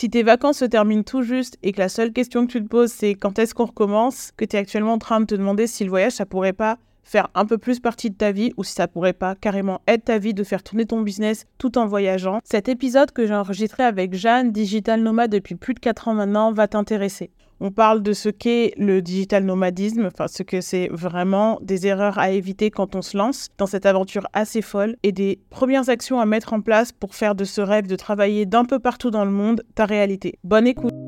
Si tes vacances se terminent tout juste et que la seule question que tu te poses, c'est quand est-ce qu'on recommence, que tu es actuellement en train de te demander si le voyage, ça pourrait pas faire un peu plus partie de ta vie ou si ça pourrait pas carrément être ta vie de faire tourner ton business tout en voyageant. Cet épisode que j'ai enregistré avec Jeanne, digital nomade depuis plus de 4 ans maintenant, va t'intéresser. On parle de ce qu'est le digital nomadisme, enfin ce que c'est vraiment des erreurs à éviter quand on se lance dans cette aventure assez folle et des premières actions à mettre en place pour faire de ce rêve de travailler d'un peu partout dans le monde ta réalité. Bonne écoute.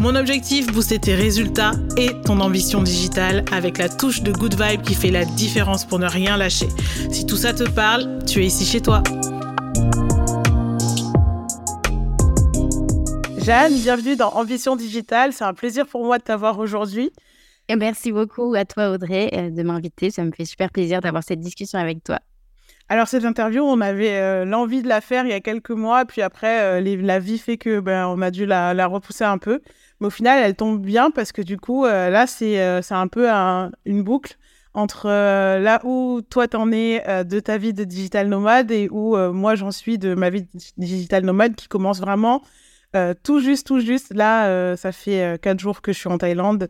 Mon objectif, booster tes résultats et ton ambition digitale avec la touche de good vibe qui fait la différence pour ne rien lâcher. Si tout ça te parle, tu es ici chez toi. Jeanne, bienvenue dans Ambition digitale. C'est un plaisir pour moi de t'avoir aujourd'hui. Et merci beaucoup à toi, Audrey, euh, de m'inviter. Ça me fait super plaisir d'avoir cette discussion avec toi. Alors cette interview, on avait euh, l'envie de la faire il y a quelques mois, puis après euh, la vie fait que ben, on a dû la repousser un peu. Mais au final, elle tombe bien parce que du coup, euh, là, c'est euh, un peu une boucle entre euh, là où toi t'en es de ta vie de digital nomade et où moi j'en suis de ma vie de digital nomade qui commence vraiment tout juste, tout juste. Là, ça fait quatre jours que je suis en Thaïlande.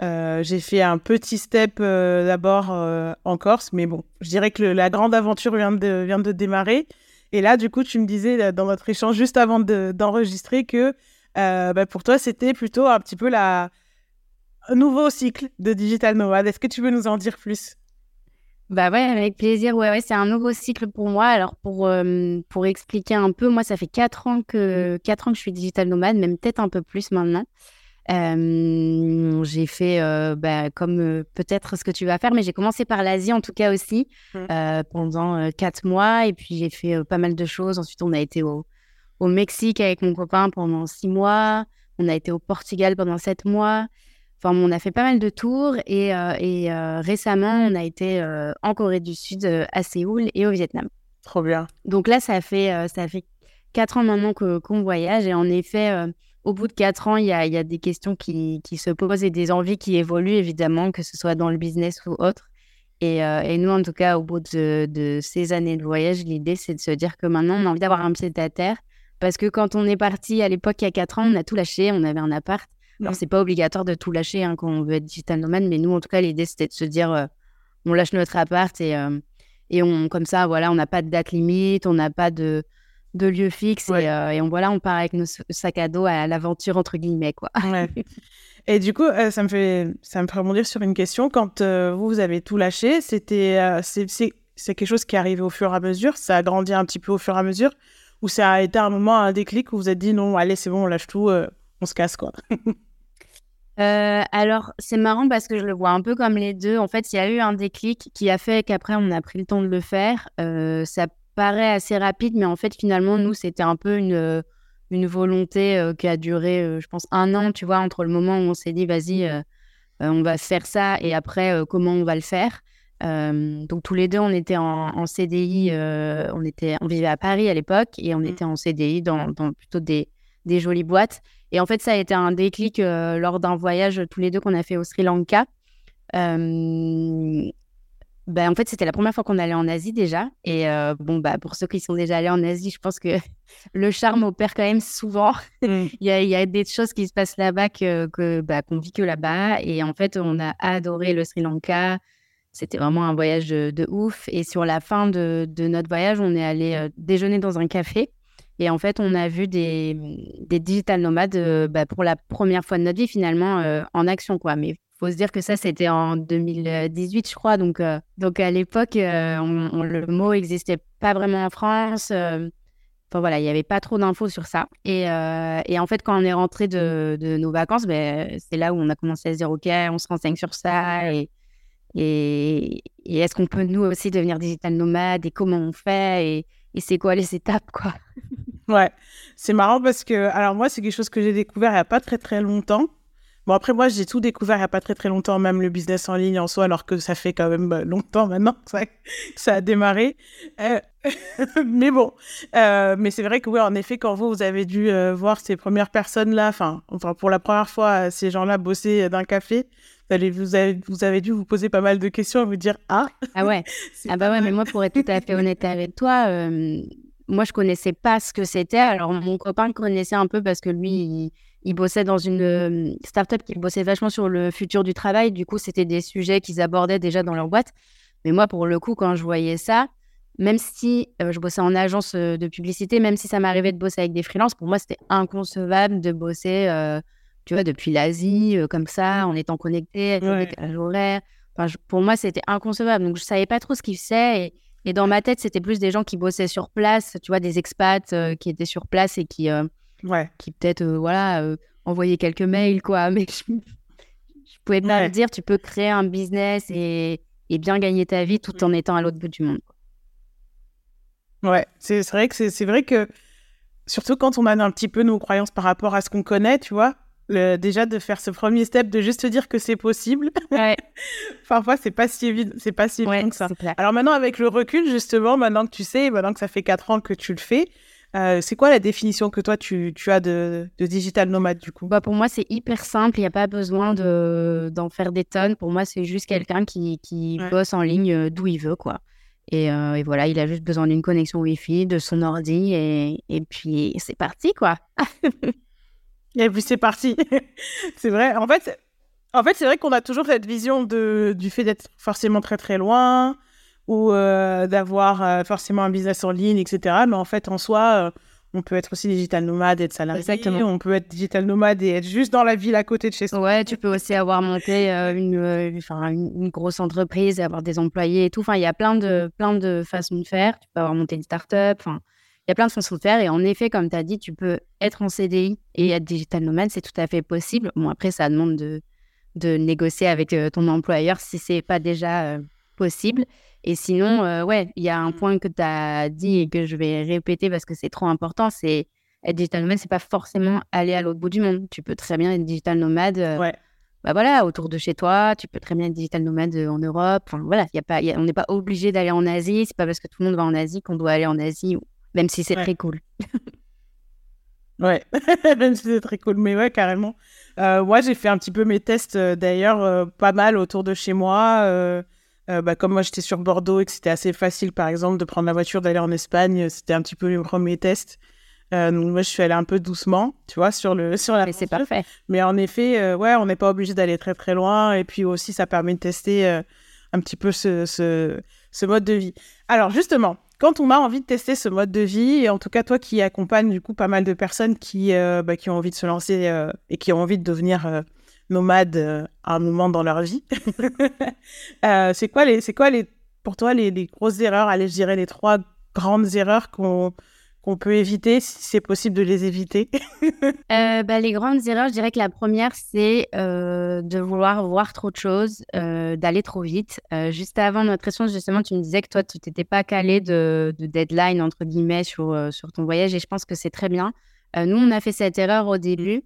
j'ai fait un petit step d'abord en Corse, mais bon, je dirais que la grande aventure vient de, vient de démarrer. Et là, du coup, tu me disais dans notre échange juste avant d'enregistrer que euh, bah, pour toi, c'était plutôt un petit peu la un nouveau cycle de Digital Nomad. Est-ce que tu veux nous en dire plus? Bah ouais, avec plaisir. Ouais, ouais, c'est un nouveau cycle pour moi. Alors pour, euh, pour expliquer un peu, moi ça fait 4 ans que 4 ans que je suis digital nomade, même peut-être un peu plus maintenant. Euh, j'ai fait bah, comme peut-être ce que tu vas faire, mais j'ai commencé par l'Asie en tout cas aussi mmh. pendant 4 mois et puis j'ai fait pas mal de choses. Ensuite on a été au, au Mexique avec mon copain pendant six mois. On a été au Portugal pendant sept mois. Enfin, on a fait pas mal de tours et, euh, et euh, récemment, on a été euh, en Corée du Sud, à Séoul et au Vietnam. Trop bien. Donc là, ça fait, ça fait quatre ans maintenant qu'on voyage et en effet, au bout de quatre ans, il y a, y a, des questions qui, qui, se posent et des envies qui évoluent, évidemment, que ce soit dans le business ou autre. Et, et nous, en tout cas, au bout de, de ces années de voyage, l'idée, c'est de se dire que maintenant, on a envie d'avoir un pied à terre parce que quand on est parti à l'époque, il y a 4 ans, on a tout lâché, on avait un appart. Alors, c'est pas obligatoire de tout lâcher hein, quand on veut être digital nomade, mais nous, en tout cas, l'idée, c'était de se dire, euh, on lâche notre appart et, euh, et on, comme ça, voilà, on n'a pas de date limite, on n'a pas de, de lieu fixe et, euh, et, on, voilà, on part avec nos sacs à dos à l'aventure, entre guillemets, quoi. Et du coup, ça, me fait, ça me fait rebondir sur une question. Quand vous, vous avez tout lâché, c'était, c'est quelque chose qui est arrivé au fur et à mesure, ça a grandi un petit peu au fur et à mesure ou ça a été un moment, un déclic où vous êtes dit non, allez, c'est bon, on lâche tout, euh, on se casse, quoi euh, alors, c'est marrant parce que je le vois un peu comme les deux. En fait, il y a eu un déclic qui a fait qu'après, on a pris le temps de le faire. Euh, ça paraît assez rapide, mais en fait, finalement, nous, c'était un peu une, une volonté qui a duré, je pense, un an, tu vois, entre le moment où on s'est dit, vas-y, on va faire ça, et après, comment on va le faire. Euh, donc tous les deux, on était en, CDI, euh, on, était, on vivait à Paris à l'époque et on mmh. était en CDI dans, plutôt des, des, jolies boîtes. Et en fait, ça a été un déclic euh, lors d'un voyage tous les deux qu'on a fait au Sri Lanka. Ben, en fait, c'était la première fois qu'on allait en Asie déjà. Et bon, bah, pour ceux qui sont déjà allés en Asie, je pense que le charme opère quand même souvent. Mmh. il, y a, il, y a, des choses qui se passent là-bas que, bah, qu'on vit que là-bas. Et en fait, on a adoré le Sri Lanka. C'était vraiment un voyage de, ouf. Et sur la fin de, notre voyage, on est allé euh, déjeuner dans un café. Et en fait, on a vu des, des digital nomades euh, bah, pour la première fois de notre vie, finalement, euh, en action. quoi. Mais il faut se dire que ça, c'était en 2018, je crois. Donc, donc à l'époque, le mot n'existait pas vraiment en France. Enfin voilà, il n'y avait pas trop d'infos sur ça. Et, et, en fait, quand on est rentré de, de nos vacances, ben, c'est là où on a commencé à se dire, OK, on se renseigne sur ça. Et, et, est-ce qu'on peut nous aussi devenir digital nomade et comment on fait et, c'est quoi les étapes quoi? Ouais, c'est marrant parce que alors moi c'est quelque chose que j'ai découvert il y a pas très très longtemps. Bon, après, moi, j'ai tout découvert il n'y a pas très très longtemps, même le business en ligne en soi, alors que ça fait quand même bah, longtemps maintenant que ça, a démarré. Euh, mais bon, euh, mais c'est vrai que oui, en effet, quand vous, vous avez dû euh, voir ces premières personnes-là, enfin, enfin, pour la première fois, ces gens-là bosser d'un café, vous avez, vous, avez, vous avez dû vous poser pas mal de questions et vous dire Ah Ah ouais, ah bah ouais, mais moi, pour être tout à fait honnête avec toi, moi, je connaissais pas ce que c'était. Alors, mon copain connaissait un peu parce que lui, il, bossait dans une euh, startup qui bossait vachement sur le futur du travail. Du coup, c'était des sujets qu'ils abordaient déjà dans leur boîte. Mais moi, pour le coup, quand je voyais ça, même si euh, je bossais en agence de publicité, même si ça m'arrivait de bosser avec des freelances, pour moi, c'était inconcevable de bosser, tu vois, depuis l'Asie, comme ça, en étant connecté avec ouais. Enfin, pour moi, c'était inconcevable. Donc, je savais pas trop ce qu'il faisait. Et et dans ma tête, c'était plus des gens qui bossaient sur place, tu vois, des expats euh, qui étaient sur place et qui, ouais. qui peut-être, euh, voilà, envoyaient quelques mails, quoi. Mais je, je pouvais pas dire, tu peux créer un business et, et, bien gagner ta vie tout en étant à l'autre bout du monde. Ouais, c'est vrai que c'est vrai que surtout quand on a un petit peu nos croyances par rapport à ce qu'on connaît, tu vois, déjà de faire ce premier step, de juste dire que c'est possible. Ouais. Parfois, c'est pas si évident, c'est pas si évident que ça. Alors maintenant, avec le recul, justement, maintenant que tu sais, maintenant que ça fait quatre ans que tu le fais, euh, c'est quoi la définition que toi tu, tu as de, de, digital nomade du coup? Bah Pour moi, c'est hyper simple. Il n'y a pas besoin d'en faire des tonnes. Pour moi, c'est juste quelqu'un qui, qui bosse en ligne euh, d'où il veut. quoi. Et, euh, et, voilà, il a juste besoin d'une connexion Wi-Fi, de son ordi et, et puis c'est parti quoi. Et puis c'est parti. c'est vrai. En fait, en fait c'est vrai qu'on a toujours cette vision de, du fait d'être forcément très très loin ou euh, d'avoir euh, forcément un business en ligne, etc. Mais en fait, en soi, euh, on peut être aussi digital nomade et être salarié. Exactement. On peut être digital nomade et être juste dans la ville à côté de chez soi. Ouais, tu peux aussi avoir monté une, une, grosse entreprise et avoir des employés et tout. Enfin, il y a plein de, plein de façons de faire. Tu peux avoir monté une start-up. Enfin, il y a plein de façons de faire. Et en effet, comme tu as dit, tu peux être en CDI et être digital nomade, c'est tout à fait possible. Bon, après, ça demande de, de négocier avec euh, ton employeur si c'est pas déjà euh, possible. Et sinon, euh, ouais, il y a un point que tu as dit et que je vais répéter parce que c'est trop important, c'est être digital nomade, c'est pas forcément aller à l'autre bout du monde. Tu peux très bien être digital nomade. ouais. Bah voilà, autour de chez toi, tu peux très bien être digital nomade en Europe. Enfin, voilà, y a pas, on n'est pas obligé d'aller en Asie. C'est pas parce que tout le monde va en Asie qu'on doit aller en Asie même si c'est très cool. ouais, même si c'est très cool, mais ouais, carrément. Euh, moi, j'ai fait un petit peu mes tests euh, d'ailleurs, euh, pas mal autour de chez moi. Bah, comme moi, j'étais sur Bordeaux et que c'était assez facile, par exemple, de prendre la voiture, d'aller en Espagne, c'était un petit peu mes premiers tests. donc moi, je suis allée un peu doucement, tu vois, sur, le, sur la Mais c'est parfait. Mais en effet, ouais, on n'est pas obligé d'aller très très loin. Et puis aussi, ça permet de tester un petit peu ce, ce, ce mode de vie. Alors justement, quand on a envie de tester ce mode de vie, et en tout cas toi qui accompagnes du coup pas mal de personnes qui, euh, bah, qui ont envie de se lancer euh, et qui ont envie de devenir euh, nomades à un moment dans leur vie, c'est quoi, les, quoi les, pour toi les, grosses erreurs, allez je dirais les trois grandes erreurs qu'on on peut éviter si c'est possible de les éviter euh, bah, Les grandes erreurs, je dirais que la première, c'est euh, de vouloir voir trop de choses, euh, d'aller trop vite. juste avant notre échange, justement, tu me disais que toi, tu t'étais pas calé de, deadline, entre guillemets, sur, sur ton voyage et je pense que c'est très bien. nous, on a fait cette erreur au début.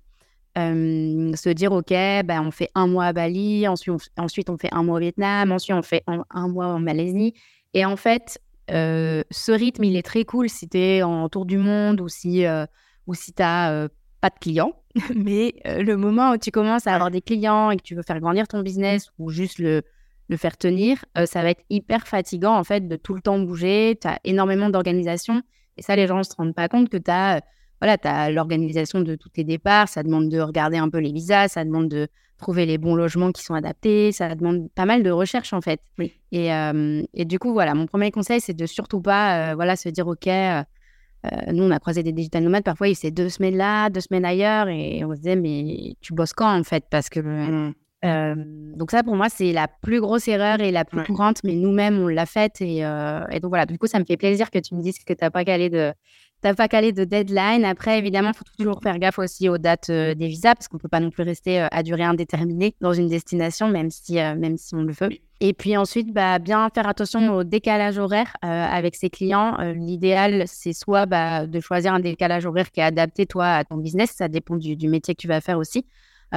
Se dire, OK, bah, on fait un mois à Bali, ensuite on, ensuite on fait un mois au Vietnam, ensuite on fait un mois en Malaisie. Et en fait, euh, ce rythme, il est très cool si tu es en tour du monde ou si, euh, ou si tu n'as pas de clients. Mais le moment où tu commences à avoir des clients et que tu veux faire grandir ton business ou juste le, le faire tenir, ça va être hyper fatigant en fait de tout le temps bouger. Tu as énormément d'organisation. Et ça, les gens ne se rendent pas compte que tu as voilà, tu as l'organisation de tous tes départs, ça demande de regarder un peu les visas, ça demande de trouver les bons logements qui sont adaptés, ça demande pas mal de recherche en fait. Oui. Et, euh, et, du coup, voilà, mon premier conseil, c'est de surtout pas euh, voilà, se dire, OK, euh, nous, on a croisé des digital nomades, parfois, ils faisaient deux semaines là, deux semaines ailleurs, et on se disait, mais tu bosses quand en fait? Parce que. Mmh. donc ça, pour moi, c'est la plus grosse erreur et la plus courante, mais nous-mêmes, on l'a faite. Et, et, donc voilà, du coup, ça me fait plaisir que tu me dises que tu n'as pas calé de, T'as pas calé de deadline. Après, évidemment, il faut toujours faire gaffe aussi aux dates euh, des visas parce qu'on peut pas non plus rester euh, à durée indéterminée dans une destination, même si, euh, même si on le veut. Et puis ensuite, bah, bien faire attention au décalage horaire avec ses clients. L'idéal, c'est soit bah, de choisir un décalage horaire qui est adapté, toi, à ton business. Ça dépend du, du métier que tu vas faire aussi.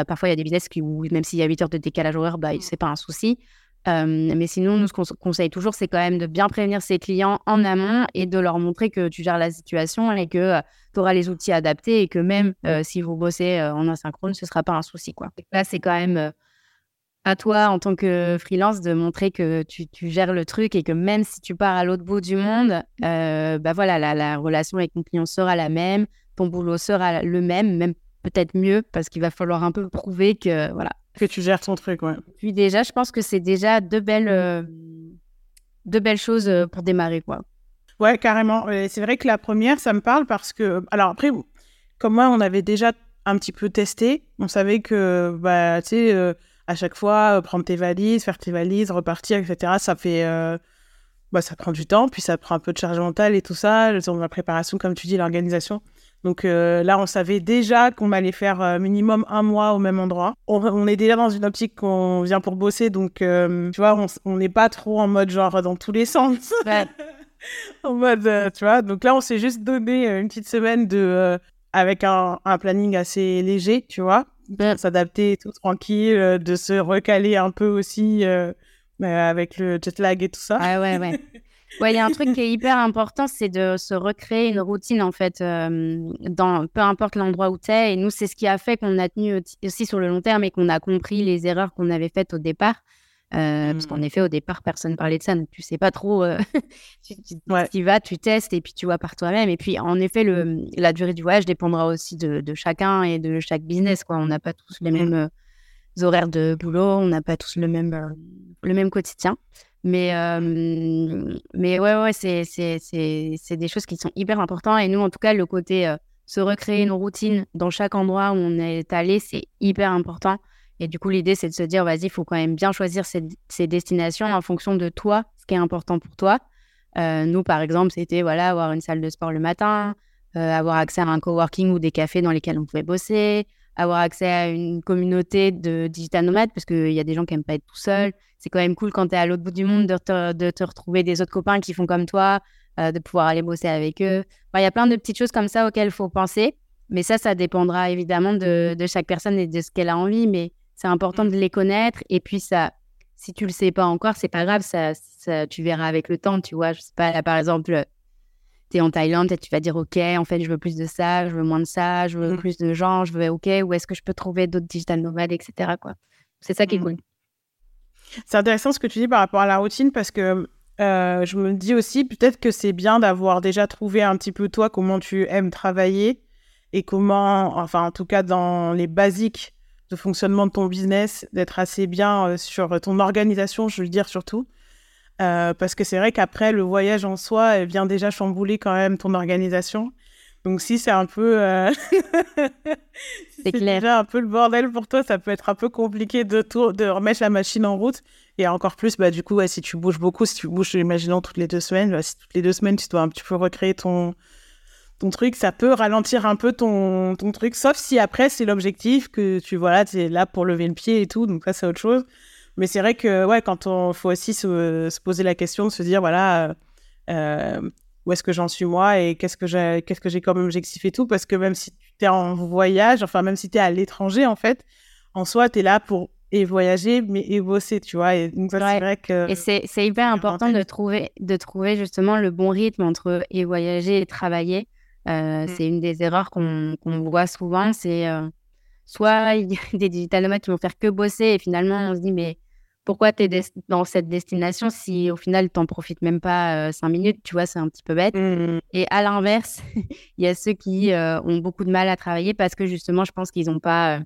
parfois, il y a des business qui, où même s'il y a 8 heures de décalage horaire, bah, c'est pas un souci. Mais sinon, nous, ce qu'on conseille toujours, c'est quand même de bien prévenir ses clients en amont et de leur montrer que tu gères la situation et que tu auras les outils adaptés et que même si vous bossez en asynchrone, ce ne sera pas un souci. Quoi. Là, c'est quand même à toi, en tant que freelance, de montrer que tu, gères le truc et que même si tu pars à l'autre bout du monde, bah voilà, la, la relation avec ton client sera la même, ton boulot sera le même, même peut-être mieux, parce qu'il va falloir un peu prouver que voilà. Que tu gères ton truc, ouais. Puis déjà, je pense que c'est déjà deux belles, euh, deux belles choses euh, pour démarrer, quoi. Ouais, carrément. C'est vrai que la première, ça me parle parce que, alors après, comme moi, on avait déjà un petit peu testé. On savait que, bah, tu sais, euh, à chaque fois, prendre tes valises, faire tes valises, repartir, etc., ça fait, bah, ça prend du temps, puis ça prend un peu de charge mentale et tout ça, la préparation, comme tu dis, l'organisation. Donc euh, là, on savait déjà qu'on allait faire euh, minimum un mois au même endroit. On, est déjà dans une optique qu'on vient pour bosser, donc euh, tu vois, on n'est pas trop en mode genre dans tous les sens. en mode, tu vois. Donc là, on s'est juste donné une petite semaine de avec un, planning assez léger, tu vois, s'adapter tout tranquille, de se recaler un peu aussi avec le jet lag et tout ça. Ouais, ouais, ouais. Ouais, il y a un truc qui est hyper important, c'est de se recréer une routine, en fait, euh, dans peu importe l'endroit où tu es. Et nous, c'est ce qui a fait qu'on a tenu aussi sur le long terme et qu'on a compris les erreurs qu'on avait faites au départ. Euh, parce qu'en mmh. effet, au départ, personne ne parlait de ça, donc tu sais pas trop. Euh, tu, y vas, tu testes et puis tu vois par toi-même. Et puis, en effet, le, la durée du voyage dépendra aussi de, de chacun et de chaque business. Quoi. On n'a pas tous les mmh. mêmes horaires de boulot, on n'a pas tous le même, le même quotidien. Mais, mais ouais, ouais, c'est, c'est, c'est, c'est des choses qui sont hyper importantes. Et nous, en tout cas, le côté se recréer une routine dans chaque endroit où on est allé, c'est hyper important. Et du coup, l'idée, c'est de se dire, vas-y, il faut quand même bien choisir ces, ces, destinations en fonction de toi, ce qui est important pour toi. nous, par exemple, c'était voilà, avoir une salle de sport le matin, avoir accès à un coworking ou des cafés dans lesquels on pouvait bosser, avoir accès à une communauté de digital nomades, parce qu'il y a des gens qui n'aiment pas être tout seuls. C'est quand même cool quand tu es à l'autre bout du monde de te, de te, retrouver des autres copains qui font comme toi, euh, de pouvoir aller bosser avec eux. Il y a plein de petites choses comme ça auxquelles il faut penser. Mais ça, ça dépendra évidemment de, de chaque personne et de ce qu'elle a envie. Mais c'est important de les connaître. Et puis, ça, si tu le sais pas encore, c'est pas grave. Ça, ça, tu verras avec le temps. Tu vois, je sais pas, là, par exemple, tu es en Thaïlande, tu vas dire, OK, en fait, je veux plus de ça, je veux moins de ça, je veux mmh. plus de gens, je veux, OK, où est-ce que je peux trouver d'autres digital nomades, etc. Quoi. C'est ça qui est mmh. cool. C'est intéressant ce que tu dis par rapport à la routine parce que euh, je me dis aussi peut-être que c'est bien d'avoir déjà trouvé un petit peu toi comment tu aimes travailler et comment, enfin en tout cas dans les basiques de fonctionnement de ton business, d'être assez bien euh, sur ton organisation, je veux dire surtout. Euh, parce que c'est vrai qu'après, le voyage en soi vient déjà chambouler quand même ton organisation. Donc si c'est un peu... Euh, c'est déjà un peu le bordel pour toi, ça peut être un peu compliqué de, de remettre la machine en route. Et encore plus, bah, du coup, si tu bouges beaucoup, si tu bouges, imaginons, toutes les deux semaines, bah, si toutes les deux semaines, tu dois un petit peu recréer ton, ton truc, ça peut ralentir un peu ton, ton truc, sauf si après, c'est l'objectif, que tu voilà, es là pour lever le pied et tout, donc ça, c'est autre chose. Mais c'est vrai que, ouais, quand on faut aussi se, se, poser la question de se dire, voilà, euh, où est-ce que j'en suis moi et qu'est-ce que j'ai, qu'est-ce que j'ai comme objectif et tout, parce que même si tu es en voyage, enfin, même si tu es à l'étranger, en fait, en soi, tu es là pour et voyager, mais et bosser, tu vois. Et c'est vrai que. Et c'est, c'est hyper important de trouver, de trouver justement le bon rythme entre et voyager et travailler. Euh, mmh. C'est une des erreurs qu'on, qu'on voit souvent. C'est euh, soit il y a des digital nomades qui vont faire que bosser et finalement on se dit, mais pourquoi tu es dans cette destination si au final tu n'en profites même pas euh, cinq minutes, tu vois, c'est un petit peu bête. Mmh. Et à l'inverse, il y a ceux qui euh, ont beaucoup de mal à travailler parce que justement, je pense qu'ils n'ont pas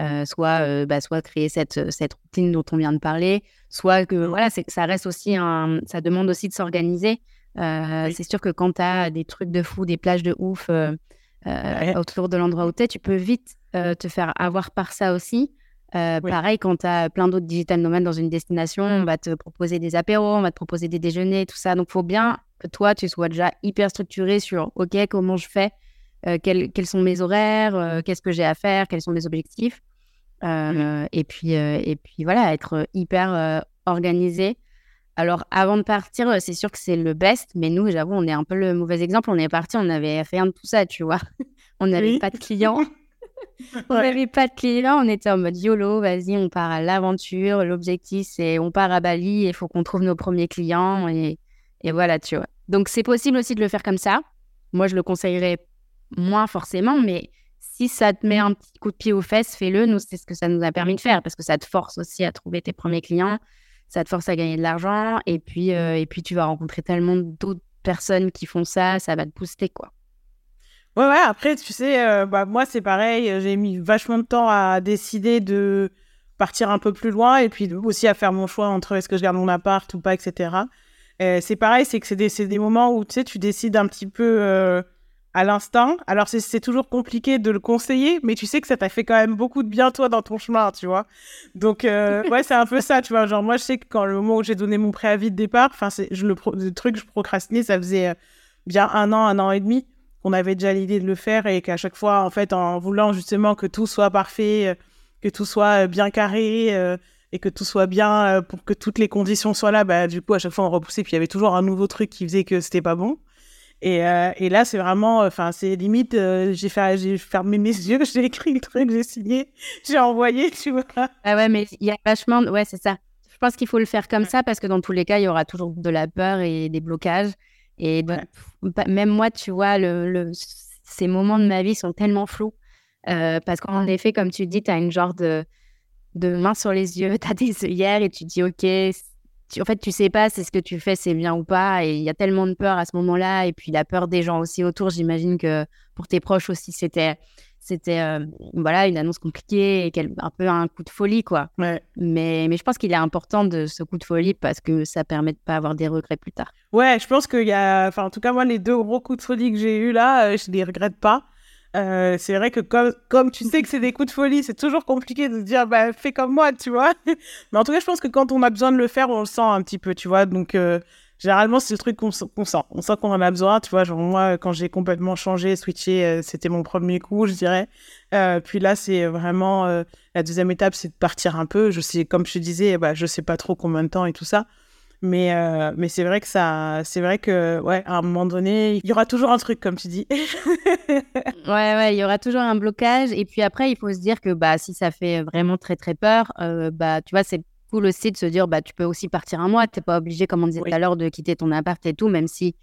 euh, soit, bah, soit créé cette, cette routine dont on vient de parler, soit que voilà, ça reste aussi un, ça demande aussi de s'organiser. C'est sûr que quand tu as des trucs de fou, des plages de ouf autour de l'endroit où tu es, tu peux vite te faire avoir par ça aussi. Euh, pareil, quand tu as plein d'autres digital nomades dans une destination, on va te proposer des apéros, on va te proposer des déjeuners, tout ça. Donc, il faut bien que toi, tu sois déjà hyper structuré sur OK, comment je fais, euh, quels, sont mes horaires, euh, qu'est-ce que j'ai à faire, quels sont mes objectifs. et, puis, et puis, voilà, être hyper organisé. Alors, avant de partir, c'est sûr que c'est le best, mais nous, j'avoue, on est un peu le mauvais exemple. On est parti, on n'avait rien de tout ça, tu vois. on n'avait pas de clients. on n'avait pas de clients, on était en mode YOLO, vas-y, on part à l'aventure. L'objectif, c'est on part à Bali, il faut qu'on trouve nos premiers clients. Et, et voilà, tu vois. Donc, c'est possible aussi de le faire comme ça. Moi, je le conseillerais moins forcément, mais si ça te met un petit coup de pied aux fesses, fais-le. Nous, c'est ce que ça nous a permis de faire parce que ça te force aussi à trouver tes premiers clients, ça te force à gagner de l'argent et puis, euh, et puis tu vas rencontrer tellement d'autres personnes qui font ça, ça va te booster, quoi. Ouais, ouais, après, tu sais, euh, bah, moi, c'est pareil, euh, j'ai mis vachement de temps à décider de partir un peu plus loin et puis aussi à faire mon choix entre est-ce que je garde mon appart ou pas, etc. c'est pareil, c'est que c'est des, des, moments où, tu sais, tu décides un petit peu à l'instinct. Alors, c'est toujours compliqué de le conseiller, mais tu sais que ça t'a fait quand même beaucoup de bien, toi, dans ton chemin, tu vois. Donc, euh, ouais, c'est un peu ça, tu vois. Genre, moi, je sais que quand le moment où j'ai donné mon préavis de départ, enfin, le, le truc que je procrastinais, ça faisait euh, bien un an, un an et demi qu'on avait déjà l'idée de le faire et qu'à chaque fois, en fait, en voulant justement que tout soit parfait, euh, que tout soit bien carré et que tout soit bien pour que toutes les conditions soient là, bah, du coup, à chaque fois, on repoussait, puis il y avait toujours un nouveau truc qui faisait que c'était pas bon. Et, euh, et là, c'est vraiment, enfin, c'est limite, euh, j'ai fermé mes yeux, j'ai écrit le truc, j'ai signé, j'ai envoyé, tu vois. Ah ouais, mais il y a vachement, ouais, c'est ça. Je pense qu'il faut le faire comme ça parce que dans tous les cas, il y aura toujours de la peur et des blocages. Et même moi, tu vois, le, ces moments de ma vie sont tellement flous. Euh, parce qu'en effet, comme tu dis, tu as une genre de, de main sur les yeux, tu as des œillères et tu dis, OK, en fait, tu sais pas si ce que tu fais, c'est bien ou pas. Et il y a tellement de peur à ce moment-là. Et puis la peur des gens aussi autour. J'imagine que pour tes proches aussi, c'était c'était euh, voilà une annonce compliquée et un peu un coup de folie quoi. Mais, mais je pense qu'il est important de ce coup de folie parce que ça permet de pas avoir des regrets plus tard. Ouais, je pense qu'il y a, enfin en tout cas moi les deux gros coups de folie que j'ai eu là, euh, je les regrette pas. Euh, c'est vrai que comme, comme tu sais que c'est des coups de folie, c'est toujours compliqué de dire bah, fais comme moi, tu vois. Mais en tout cas, je pense que quand on a besoin de le faire, on le sent un petit peu, tu vois. Donc, euh, généralement, c'est le truc qu'on sent. On sent qu'on en a besoin, tu vois. Genre, moi, quand j'ai complètement changé, switché, euh, c'était mon premier coup, je dirais. puis là, c'est vraiment la deuxième étape, c'est de partir un peu. Je sais, comme je te disais, bah, je sais pas trop combien de temps et tout ça. Mais, euh, mais c'est vrai que ça, c'est vrai que, ouais, à un moment donné, il y aura toujours un truc, comme tu dis. ouais, ouais, il y aura toujours un blocage. Et puis après, il faut se dire que, bah, si ça fait vraiment très, très peur, euh, bah, tu vois, c'est cool aussi de se dire, bah, tu peux aussi partir un mois. Tu n'es pas obligé, comme on disait tout à l'heure, de quitter ton appart et tout, même si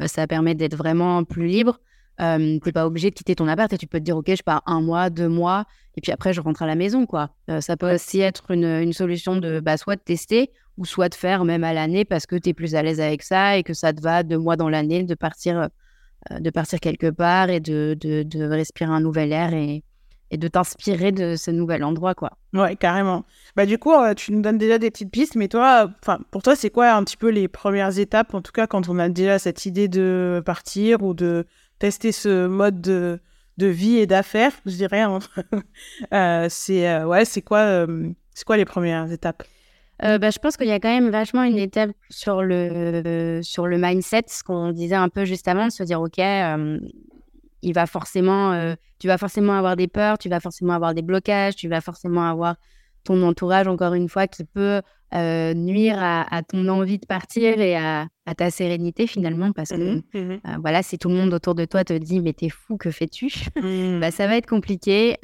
euh, ça permet d'être vraiment plus libre. tu n'es pas obligé de quitter ton appart et tu peux te dire, OK, je pars un mois, deux mois, et puis après, je rentre à la maison, quoi. ça peut aussi être une, une solution de, bah, soit de tester, ou soit de faire même à l'année parce que tu es plus à l'aise avec ça et que ça te va deux mois dans l'année de partir, euh, de partir quelque part et de, de, respirer un nouvel air et, et de t'inspirer de ce nouvel endroit, quoi. Ouais, carrément. Bah, du coup, euh, tu nous donnes déjà des petites pistes, mais toi, enfin, pour toi, c'est quoi un petit peu les premières étapes, en tout cas, quand on a déjà cette idée de partir ou de tester ce mode de, de vie et d'affaires, je dirais. Hein. Euh, c'est ouais, c'est quoi, c'est quoi les premières étapes? Euh, bah, je pense qu'il y a quand même vachement une étape sur le, sur le mindset, ce qu'on disait un peu juste avant, de se dire, OK, euh, il va forcément, euh, tu vas forcément avoir des peurs, tu vas forcément avoir des blocages, tu vas forcément avoir ton entourage, encore une fois, qui peut nuire à, ton envie de partir et à, ta sérénité finalement, parce que mmh mmh voilà, si tout le monde autour de toi te dit, mais t'es fou, que fais-tu? Mmh. bah, Ça va être compliqué.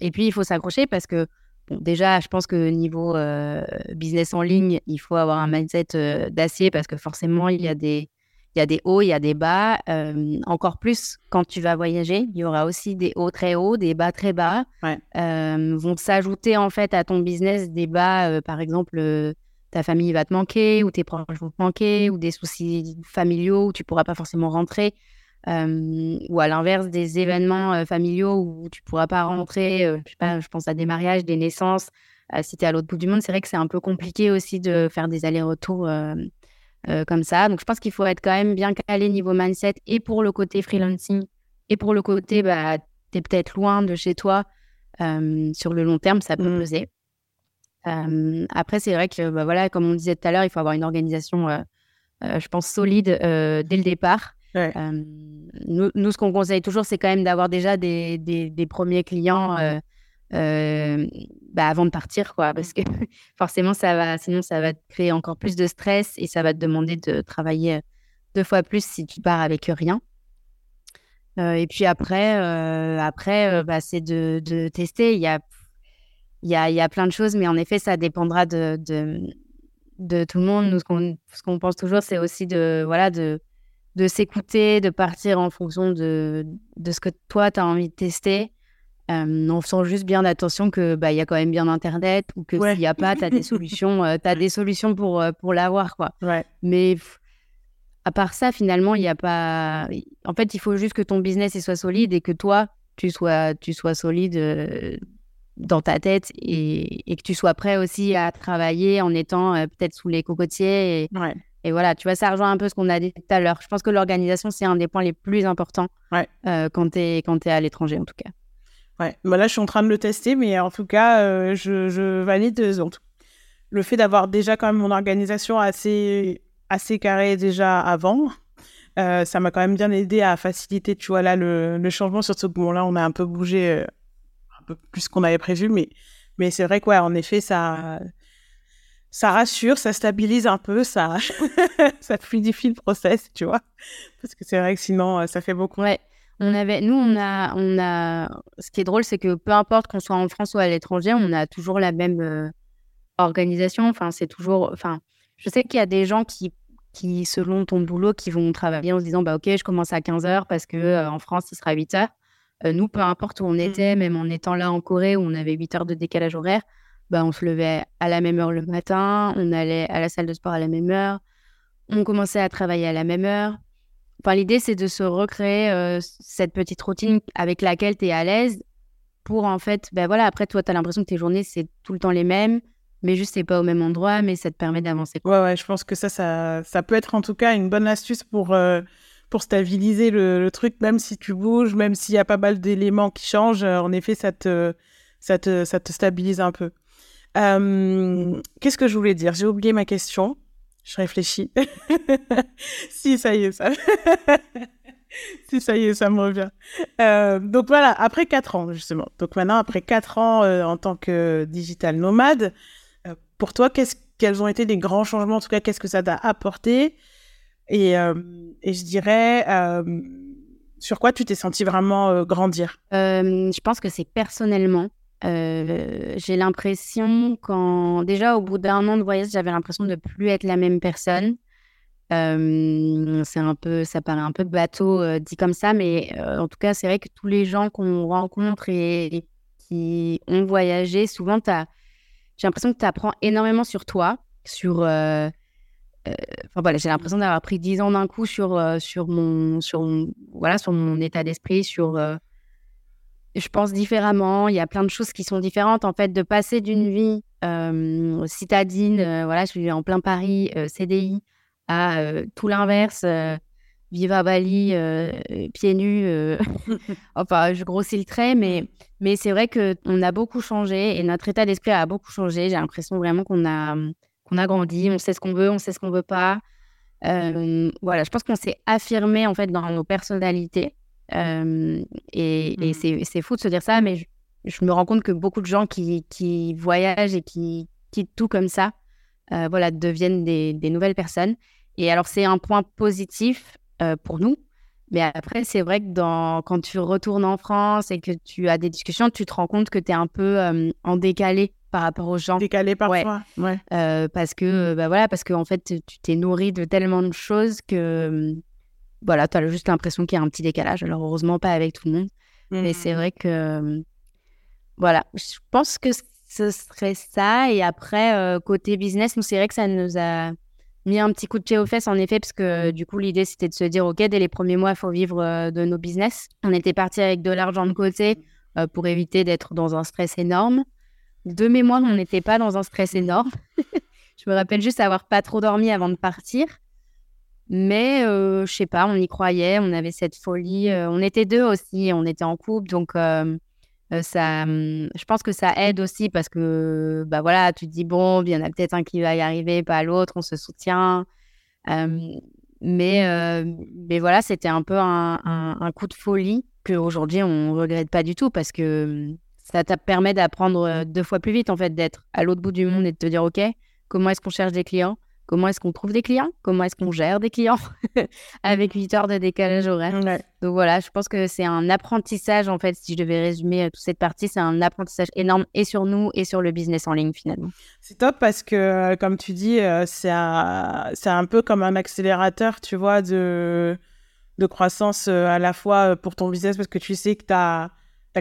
et puis, il faut s'accrocher parce que déjà, je pense que niveau euh, business en ligne, il faut avoir un mindset euh, d'acier parce que forcément, il y a des, il y a des hauts, il y a des bas. Euh, encore plus quand tu vas voyager, il y aura aussi des hauts très hauts, des bas très bas. vont s'ajouter en fait à ton business des bas, par exemple, ta famille va te manquer ou tes proches vont te manquer ou des soucis familiaux où tu pourras pas forcément rentrer ou à l'inverse des événements familiaux où tu pourras pas rentrer, je, sais pas, je pense à des mariages, des naissances. si tu es à l'autre bout du monde, c'est vrai que c'est un peu compliqué aussi de faire des allers-retours comme ça. Donc je pense qu'il faut être quand même bien calé niveau mindset et pour le côté freelancing et pour le côté, bah, tu es peut-être loin de chez toi. sur le long terme, ça peut mmh. peser. après, c'est vrai que, bah, voilà, comme on disait tout à l'heure, il faut avoir une organisation, je pense, solide dès le départ nous, nous, ce qu'on conseille toujours, c'est quand même d'avoir déjà des, des, premiers clients euh, bah, avant de partir, quoi, parce que forcément, ça va, sinon, ça va te créer encore plus de stress et ça va te demander de travailler deux fois plus si tu pars avec rien. et puis après, après bah, c'est de, de, tester. Il y a, il y, a, il y a plein de choses, mais en effet, ça dépendra de, de, de tout le monde. Nous, ce qu'on pense toujours, c'est aussi de, voilà, de, de s'écouter, de partir en fonction de, de ce que toi, tu as envie de tester. Euh, en faisant juste bien attention que bah il y a quand même bien internet ou que s'il n'y a pas tu as des solutions euh, as des solutions pour euh, pour l'avoir quoi ouais. mais à part ça finalement il n'y a pas en fait il faut juste que ton business soit solide et que toi tu sois tu sois solide dans ta tête et, et, que tu sois prêt aussi à travailler en étant peut-être sous les cocotiers et, ouais. Et voilà, tu vois, ça rejoint un peu ce qu'on a dit tout à l'heure. Je pense que l'organisation, c'est un des points les plus importants euh, quand tu es, es, à l'étranger, en tout cas. Ouais, bah là, je suis en train de le tester, mais en tout cas, euh, je, je, valide. le fait d'avoir déjà quand même mon organisation assez, assez carrée déjà avant, euh, ça m'a quand même bien aidé à faciliter, tu vois, là, le, le changement. Surtout que, bon, là, on a un peu bougé un peu plus qu'on avait prévu, mais, mais c'est vrai quoi, en effet, ça ça rassure, ça stabilise un peu, ça, ça fluidifie le process, tu vois. Parce que c'est vrai que sinon, euh, ça fait beaucoup. Ouais. On avait, nous, on a, on a. Ce qui est drôle, c'est que peu importe qu'on soit en France ou à l'étranger, on a toujours la même euh, organisation. Enfin, c'est toujours. Enfin, je sais qu'il y a des gens qui, qui, selon ton boulot, qui vont travailler en se disant, bah ok, je commence à 15 h parce que euh, en France, il sera 8 h nous, peu importe où on était, mmh. même en étant là en Corée où on avait 8 heures de décalage horaire, bah, on se levait à la même heure le matin, on allait à la salle de sport à la même heure, on commençait à travailler à la même heure. Enfin, l'idée, c'est de se recréer euh, cette petite routine avec laquelle tu es à l'aise pour en fait, ben voilà, après, toi, tu as l'impression que tes journées, c'est tout le temps les mêmes, mais juste, c'est pas au même endroit, mais ça te permet d'avancer. Ouais, ouais, je pense que ça, ça, ça peut être en tout cas une bonne astuce pour, euh, pour stabiliser le, truc, même si tu bouges, même s'il y a pas mal d'éléments qui changent, euh, en effet, ça te, ça te, ça te stabilise un peu. Euh, qu'est-ce que je voulais dire? J'ai oublié ma question. Je réfléchis. si, ça y est, ça. si, ça y est, ça me revient. Euh, donc voilà, après 4 ans, justement. Donc maintenant, après 4 ans euh, en tant que digital nomade, pour toi, qu'est-ce, quels ont été les grands changements? En tout cas, qu'est-ce que ça t'a apporté? Et, et, je dirais, sur quoi tu t'es senti vraiment grandir? Je pense que c'est personnellement euh, j'ai l'impression quand déjà au bout d'un an de voyage, j'avais l'impression de plus être la même personne. Euh, c'est un peu, ça paraît un peu bateau euh, dit comme ça, mais en tout cas, c'est vrai que tous les gens qu'on rencontre et, qui ont voyagé, souvent, j'ai l'impression que tu apprends énormément sur toi, sur. Enfin voilà, j'ai l'impression d'avoir pris dix ans d'un coup sur sur mon sur voilà sur mon état d'esprit, sur je pense différemment. Il y a plein de choses qui sont différentes. En fait, de passer d'une mmh. vie euh, citadine, euh, voilà, je suis en plein Paris, euh, CDI, à tout l'inverse, vivre à Bali, pieds nus. enfin, je grossis le trait, mais, mais c'est vrai qu'on a beaucoup changé et notre état d'esprit a beaucoup changé. J'ai l'impression vraiment qu'on a, qu'on a grandi, on sait ce qu'on veut, on sait ce qu'on veut pas. voilà, je pense qu'on s'est affirmé en fait dans nos personnalités. Euh, et, mmh. c'est fou de se dire ça, mais je, me rends compte que beaucoup de gens qui, qui voyagent et qui quittent tout comme ça, euh, voilà, deviennent des, des, nouvelles personnes. Et alors, c'est un point positif euh, pour nous. Mais après, c'est vrai que dans, quand tu retournes en France et que tu as des discussions, tu te rends compte que tu es un peu en décalé par rapport aux gens. Décalé parfois, ouais. parce que, bah voilà, parce qu'en fait, tu t'es nourri de tellement de choses que voilà, tu as juste l'impression qu'il y a un petit décalage. Alors, heureusement, pas avec tout le monde. Mais c'est mmh. vrai que, euh, voilà, je pense que ce serait ça. Et après, euh, côté business, c'est vrai que ça nous a mis un petit coup de pied aux fesses, en effet, parce que du coup, l'idée, c'était de se dire, OK, dès les premiers mois, il faut vivre euh, de nos business. On était parti avec de l'argent de côté pour éviter d'être dans un stress énorme. De mémoire, on n'était pas dans un stress énorme. je me rappelle juste avoir pas trop dormi avant de partir. Mais euh, je sais pas, on y croyait, on avait cette folie. Euh, on était deux aussi, on était en couple, donc euh, ça, hum, je pense que ça aide aussi parce que bah voilà, tu te dis bon, il y en a peut-être un qui va y arriver, pas l'autre, on se soutient. mais mais voilà, c'était un peu un, un, coup de folie que aujourd'hui on regrette pas du tout parce que hum, ça te permet d'apprendre deux fois plus vite en fait, d'être à l'autre bout du monde et de te dire ok, comment est-ce qu'on cherche des clients? Comment est-ce qu'on trouve des clients, comment est-ce qu'on gère des clients? Avec 8 heures de décalage horaire. Donc voilà, je pense que c'est un apprentissage, en fait, si je devais résumer toute cette partie, c'est un apprentissage énorme et sur nous et sur le business en ligne finalement. C'est top parce que, comme tu dis, c'est un, un peu comme un accélérateur, tu vois, de de croissance euh, à la fois euh, pour ton business parce que tu sais que tu as,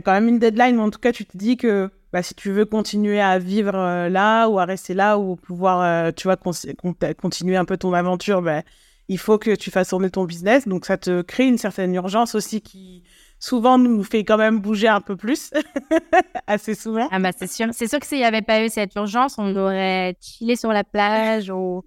quand même une deadline, mais en tout cas, tu te dis que bah, si tu veux continuer à vivre euh, là ou à rester là ou pouvoir, tu vois, continuer un peu ton aventure, bah, il faut que tu fasses tourner ton business. Donc, ça te crée une certaine urgence aussi qui, souvent nous fait quand même bouger un peu plus, assez souvent. Ah bah c'est sûr. C'est sûr que s'il n'y avait pas eu cette urgence, on aurait chillé sur la plage. Ou...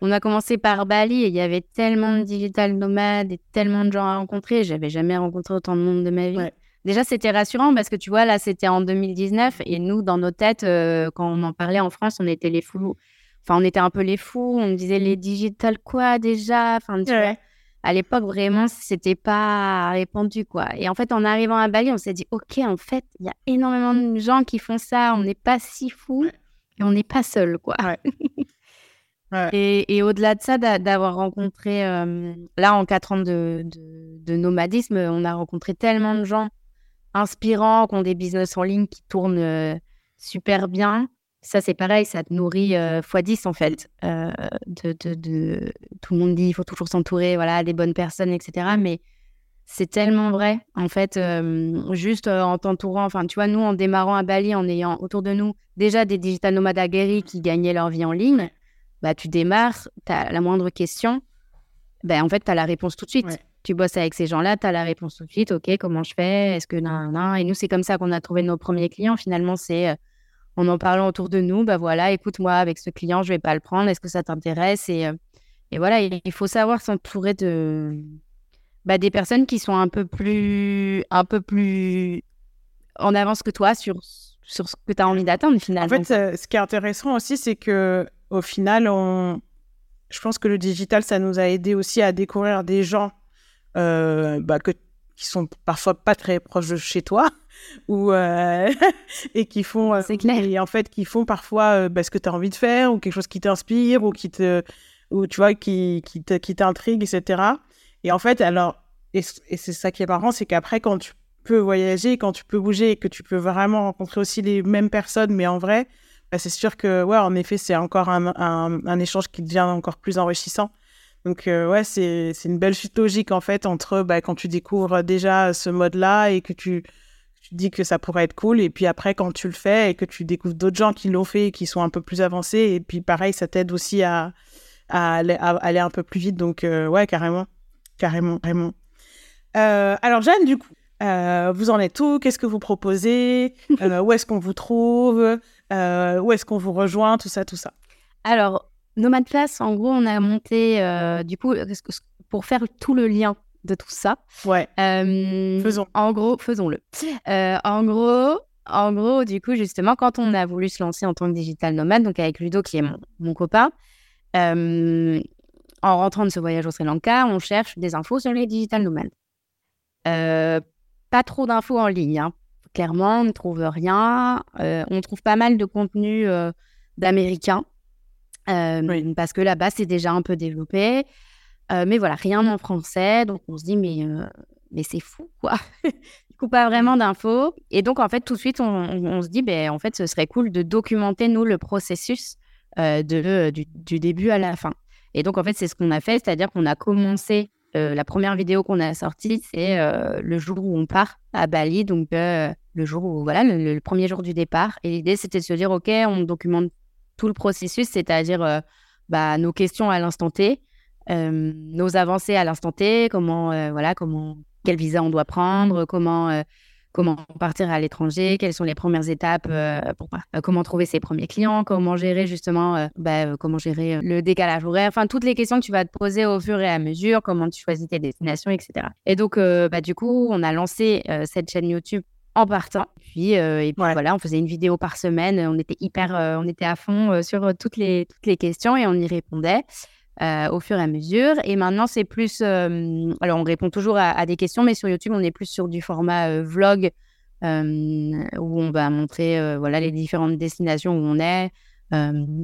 On a commencé par Bali et il y avait tellement de digital nomades et tellement de gens à rencontrer. J'avais jamais rencontré autant de monde de ma vie. Déjà, c'était rassurant parce que tu vois, là, c'était en 2019 et nous, dans nos têtes, euh, quand on en parlait en France, on était les fous. Enfin, on était un peu les fous. On disait les digital quoi déjà? Enfin, tu vois à l'époque, vraiment, c'était pas répandu, quoi. Et en fait, en arrivant à Bali, on s'est dit, OK, en fait, il y a énormément de gens qui font ça, on n'est pas si fous et on n'est pas seul, quoi. Et, au-delà de ça, d'avoir rencontré, euh, là, en quatre ans de, nomadisme, on a rencontré tellement de gens inspirants, qui ont des business en ligne qui tournent euh, super bien. Ça, c'est pareil, ça te nourrit euh, x10 en fait. Euh, de, de, Tout le monde dit il faut toujours s'entourer voilà, des bonnes personnes, etc. Mais c'est tellement vrai. En fait, euh, juste en t'entourant, enfin, tu vois, nous, en démarrant à Bali, en ayant autour de nous déjà des digital nomades aguerris qui gagnaient leur vie en ligne, bah, tu démarres, tu as la moindre question, ben, en fait, tu as la réponse tout de suite. Tu bosses avec ces gens-là, tu as la réponse tout de suite. OK, comment je fais Est-ce que. Non, non. Et nous, c'est comme ça qu'on a trouvé nos premiers clients. Finalement, c'est en en parlant autour de nous, bah voilà, écoute, moi, avec ce client, je vais pas le prendre, est-ce que ça t'intéresse? Et, euh, et, voilà, il faut savoir s'entourer de bah, des personnes qui sont un peu plus, un peu plus en avance que toi sur, sur ce que tu as envie d'atteindre finalement. En fait, euh, ce qui est intéressant aussi, c'est que au final, on... je pense que le digital, ça nous a aidé aussi à découvrir des gens euh, bah, que, qui sont parfois pas très proches de chez toi ou euh, et qui font euh, c'est clair. et en fait qui font parfois euh, bah, ce que tu as envie de faire ou quelque chose qui t'inspire ou qui te ou tu vois qui qui t'intrigue etc et en fait alors et, c'est ça qui est marrant c'est qu'après quand tu peux voyager quand tu peux bouger et que tu peux vraiment rencontrer aussi les mêmes personnes mais en vrai bah, c'est sûr que ouais en effet c'est encore un, un, un, échange qui devient encore plus enrichissant donc ouais c'est une belle suite logique en fait entre bah, quand tu découvres déjà ce mode là et que tu tu dis que ça pourrait être cool. Et puis après, quand tu le fais et que tu découvres d'autres gens qui l'ont fait et qui sont un peu plus avancés, et puis pareil, ça t'aide aussi à, à, aller, un peu plus vite. Donc, euh, ouais, carrément. Carrément, vraiment. Euh, alors, Jeanne, du coup, euh, vous en êtes où? Qu'est-ce que vous proposez? Où est-ce qu'on vous trouve? Où est-ce qu'on vous rejoint? Tout ça, tout ça. Alors, Nomad Place, en gros, on a monté, du coup, pour faire tout le lien de tout ça. Ouais. faisons. En gros, faisons-le. en gros, en gros, du coup, justement, quand on a voulu se lancer en tant que digital nomade, donc avec Ludo qui est mon, copain, en rentrant de ce voyage au Sri Lanka, on cherche des infos sur les digital nomades. pas trop d'infos en ligne. Hein. Clairement, on ne trouve rien. on trouve pas mal de contenu d'Américains. Parce que là-bas, c'est déjà un peu développé. Euh, mais voilà, rien en français. Donc on se dit, mais, euh, mais c'est fou, quoi. du coup, pas vraiment d'infos. Et donc, en fait, tout de suite, on, se dit, ben, en fait, ce serait cool de documenter, nous, le processus euh, de, du, du, début à la fin. Et donc, en fait, c'est ce qu'on a fait, c'est-à-dire qu'on a commencé. la première vidéo qu'on a sortie, c'est le jour où on part à Bali, donc le jour où, voilà, le, le, premier jour du départ. Et l'idée, c'était de se dire, OK, on documente tout le processus, c'est-à-dire bah, nos questions à l'instant T, euh, nos avancées à l'instant T, comment, euh, voilà, comment, quel visa on doit prendre, comment, euh, comment partir à l'étranger, quelles sont les premières étapes, pour, comment trouver ses premiers clients, comment gérer justement, bah, comment gérer le décalage horaire, enfin toutes les questions que tu vas te poser au fur et à mesure, comment tu choisis tes destinations, etc. Et donc, bah, du coup, on a lancé cette chaîne YouTube en partant. Puis, et puis voilà, on faisait une vidéo par semaine. On était hyper, on était à fond sur toutes les, toutes les questions et on y répondait. Euh, au fur et à mesure. Et maintenant, c'est plus. Euh, alors, on répond toujours à, des questions, mais sur YouTube, on est plus sur du format euh, vlog où on va montrer voilà, les différentes destinations où on est,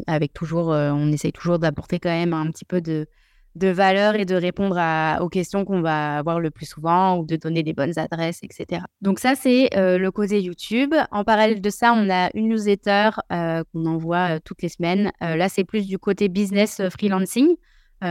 avec toujours, on essaye toujours d'apporter quand même un petit peu de, de valeur et de répondre aux questions qu'on va avoir le plus souvent ou de donner des bonnes adresses, etc. Donc ça, c'est le côté YouTube. En parallèle de ça, on a une newsletter qu'on envoie toutes les semaines. là, c'est plus du côté business freelancing.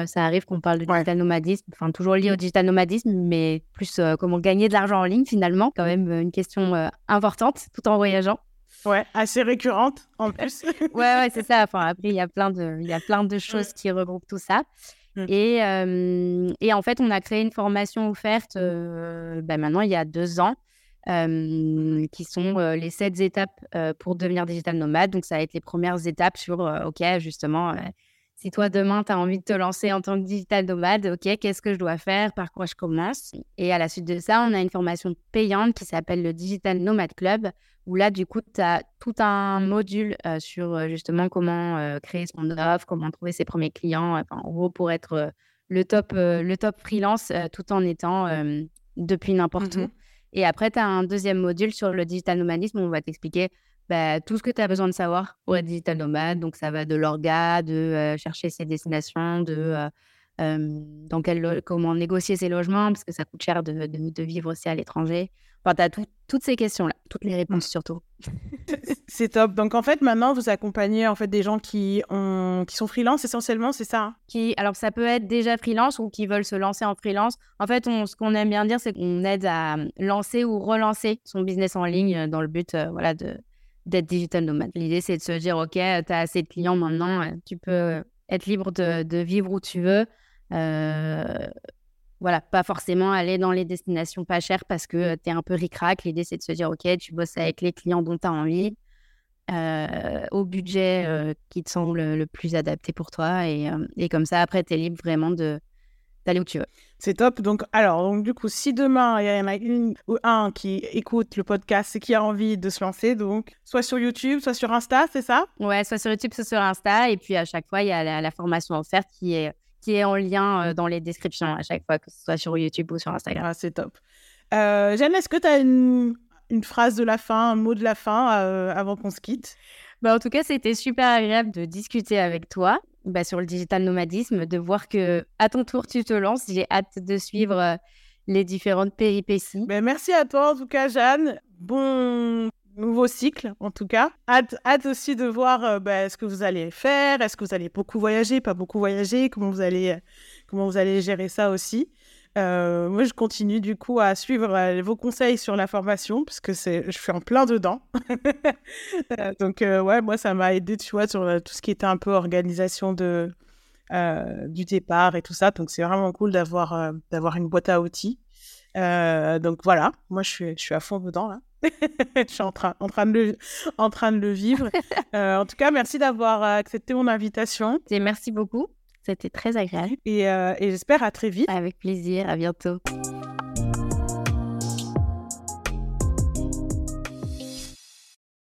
ça arrive qu'on parle de digital nomadisme, enfin toujours lié au digital nomadisme, mais plus comment gagner de l'argent en ligne finalement, quand même une question importante tout en voyageant. Ouais, assez récurrente en plus. ouais, ouais, c'est ça. Enfin, après, il y a plein de, il y a plein de choses qui regroupent tout ça. Mmh. Et, en fait, on a créé une formation offerte bah, maintenant, il y a deux ans, qui sont les sept étapes pour devenir digital nomade. Donc, ça va être les premières étapes sur, OK, justement, si toi, demain, tu as envie de te lancer en tant que digital nomade, OK, qu'est-ce que je dois faire? Par quoi je commence? Et à la suite de ça, on a une formation payante qui s'appelle le Digital Nomad Club, où là, du coup, tu as tout un module sur justement comment créer son offre, comment trouver ses premiers clients, en gros, pour être le, top, le top freelance tout en étant depuis n'importe où. Mmh Et après, tu as un deuxième module sur le digital nomadisme où on va t'expliquer bah, tout ce que tu as besoin de savoir pour être digital nomade. Donc, ça va de l'orga, de chercher ses destinations, de dans quel comment négocier ses logements, parce que ça coûte cher de, de, vivre aussi à l'étranger. Enfin, tu as toutes ces questions-là, toutes les réponses mmh. surtout. c'est top. Donc, en fait, maintenant, vous accompagnez en fait, des gens qui, ont... qui sont freelance essentiellement, c'est ça hein? Qui... Alors, ça peut être déjà freelance ou qui veulent se lancer en freelance. En fait, on... ce qu'on aime bien dire, c'est qu'on aide à lancer ou relancer son business en ligne dans le but voilà, de d'être digital nomade. L'idée, c'est de se dire, OK, tu as assez de clients maintenant, euh, tu peux être libre de, vivre où tu veux. Euh, voilà, pas forcément aller dans les destinations pas chères parce que tu es un peu ric-rac. L'idée, c'est de se dire, OK, tu bosses avec les clients dont tu as envie, euh, au budget qui te semble le plus adapté pour toi. Et, et comme ça, après, tu es libre vraiment de, d'aller où tu veux. C'est top. Donc, alors, donc, du coup, si demain, il y en a une ou un qui écoute le podcast et qui a envie de se lancer, donc, soit sur YouTube, soit sur Insta, c'est ça? Ouais, soit sur YouTube, soit sur Insta. Et puis, à chaque fois, il y a la, formation offerte qui est, qui est en lien euh, dans les descriptions à chaque fois, que ce soit sur YouTube ou sur Instagram. Ah, c'est top. Euh, Jeanne, est-ce que tu as une, une, phrase de la fin, un mot de la fin euh, avant qu'on se quitte? Bah, en tout cas, c'était super agréable de discuter avec toi. Bah, sur le digital nomadisme, de voir que à ton tour tu te lances. J'ai hâte de suivre euh, les différentes péripéties. Ben, merci à toi en tout cas, Jeanne. Bon nouveau cycle en tout cas. Hâte, hâte aussi de voir euh, ben, ce que vous allez faire. Est-ce que vous allez beaucoup voyager, pas beaucoup voyager, comment vous allez, comment vous allez gérer ça aussi? Euh, moi, je continue du coup à suivre euh, vos conseils sur la formation parce que c'est, je suis en plein dedans. Euh, donc, ouais, moi, ça m'a aidé, tu vois, sur tout ce qui était un peu organisation de, du départ et tout ça. Donc, c'est vraiment cool d'avoir, d'avoir une boîte à outils. donc, voilà, moi, je suis, je suis à fond dedans là. je suis en train, en, train de le, en train de le vivre. en tout cas, merci d'avoir accepté mon invitation. Et merci beaucoup. C'était très agréable. Et, euh, et j'espère à très vite. Avec plaisir. À bientôt.